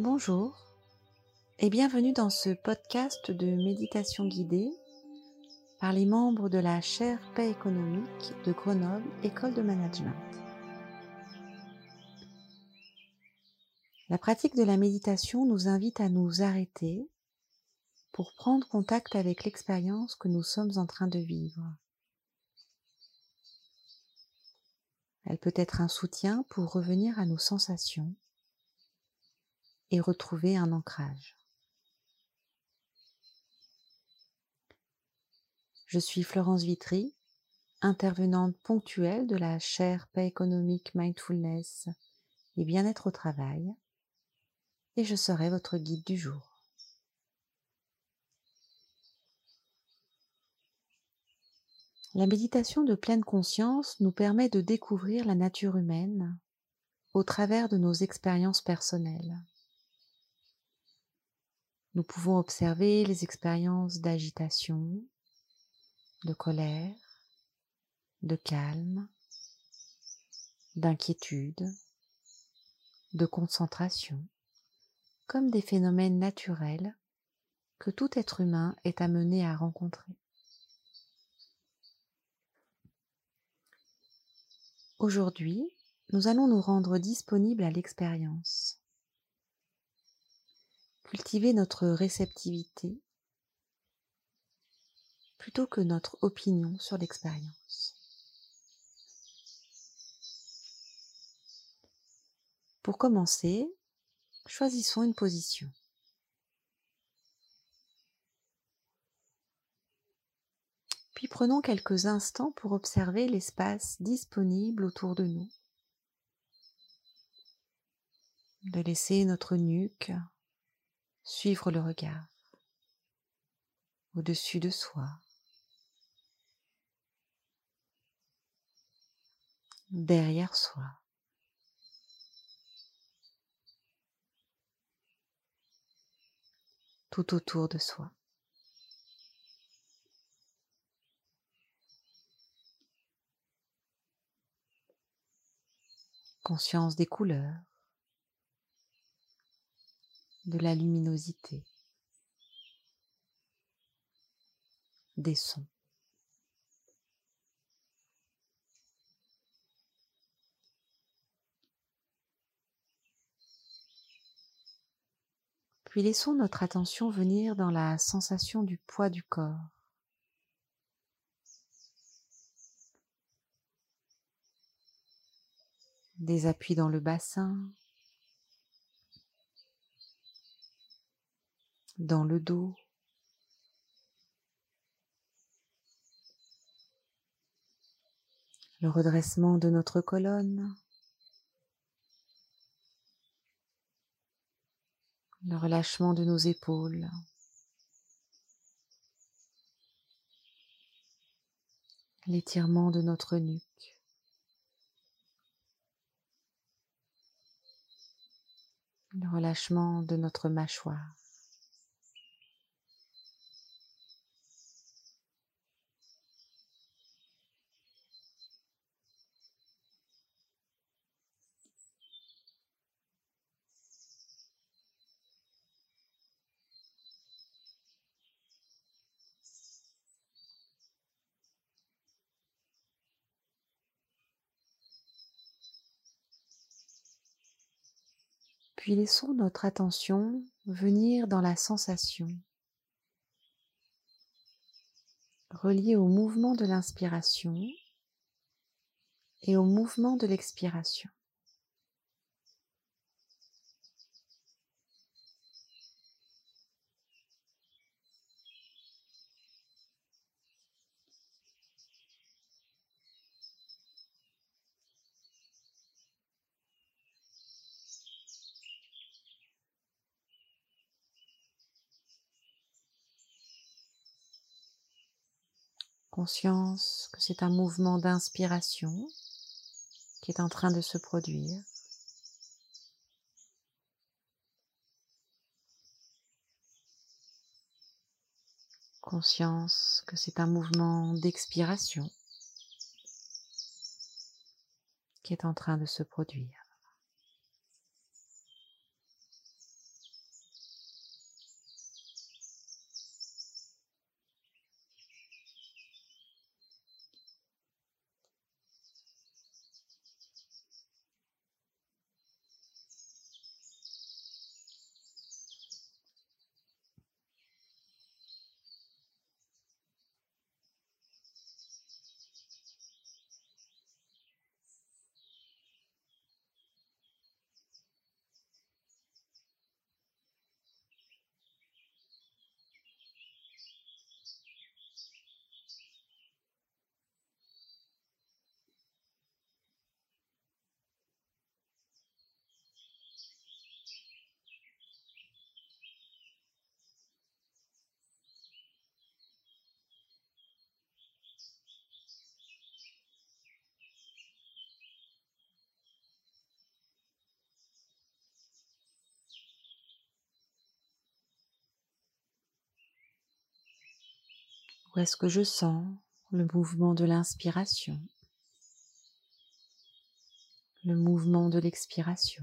Bonjour et bienvenue dans ce podcast de méditation guidée par les membres de la chaire paix économique de Grenoble École de Management. La pratique de la méditation nous invite à nous arrêter pour prendre contact avec l'expérience que nous sommes en train de vivre. Elle peut être un soutien pour revenir à nos sensations et retrouver un ancrage. Je suis Florence Vitry, intervenante ponctuelle de la chaire paix économique mindfulness et bien-être au travail, et je serai votre guide du jour. La méditation de pleine conscience nous permet de découvrir la nature humaine au travers de nos expériences personnelles. Nous pouvons observer les expériences d'agitation, de colère, de calme, d'inquiétude, de concentration, comme des phénomènes naturels que tout être humain est amené à rencontrer. Aujourd'hui, nous allons nous rendre disponibles à l'expérience cultiver notre réceptivité plutôt que notre opinion sur l'expérience. Pour commencer, choisissons une position. Puis prenons quelques instants pour observer l'espace disponible autour de nous. De laisser notre nuque suivre le regard au-dessus de soi, derrière soi. tout autour de soi. Conscience des couleurs, de la luminosité, des sons. Puis laissons notre attention venir dans la sensation du poids du corps. Des appuis dans le bassin, dans le dos. Le redressement de notre colonne. Le relâchement de nos épaules. L'étirement de notre nuque. Le relâchement de notre mâchoire. Puis laissons notre attention venir dans la sensation, reliée au mouvement de l'inspiration et au mouvement de l'expiration. Conscience que c'est un mouvement d'inspiration qui est en train de se produire. Conscience que c'est un mouvement d'expiration qui est en train de se produire. Est-ce que je sens le mouvement de l'inspiration, le mouvement de l'expiration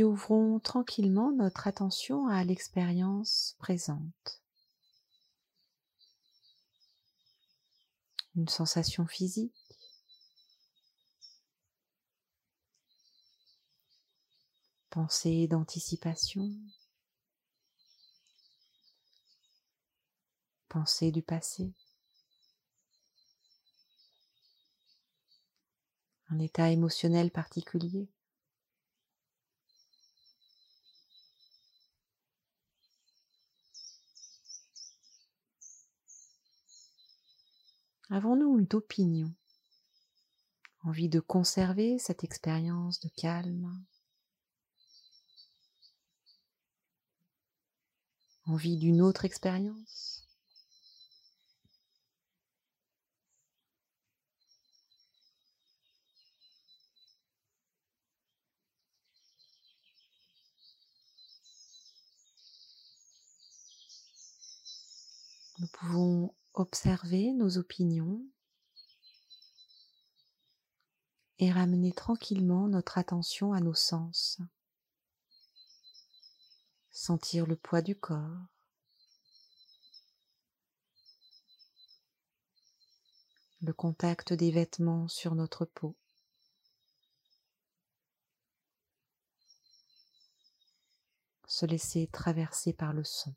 Ouvrons tranquillement notre attention à l'expérience présente. Une sensation physique, pensée d'anticipation, pensée du passé, un état émotionnel particulier. Avons-nous une opinion? Envie de conserver cette expérience de calme? Envie d'une autre expérience? Nous pouvons observer nos opinions et ramener tranquillement notre attention à nos sens. Sentir le poids du corps. Le contact des vêtements sur notre peau. Se laisser traverser par le son.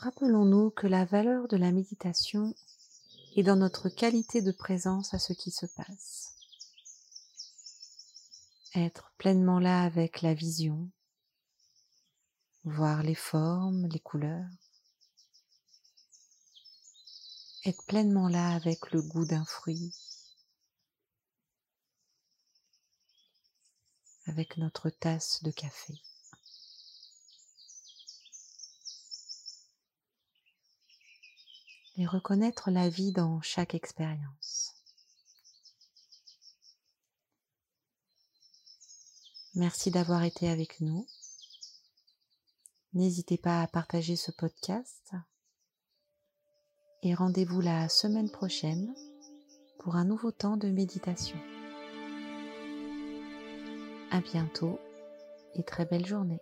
Rappelons-nous que la valeur de la méditation est dans notre qualité de présence à ce qui se passe. Être pleinement là avec la vision, voir les formes, les couleurs. être pleinement là avec le goût d'un fruit, avec notre tasse de café. Et reconnaître la vie dans chaque expérience. Merci d'avoir été avec nous. N'hésitez pas à partager ce podcast et rendez-vous la semaine prochaine pour un nouveau temps de méditation. À bientôt et très belle journée.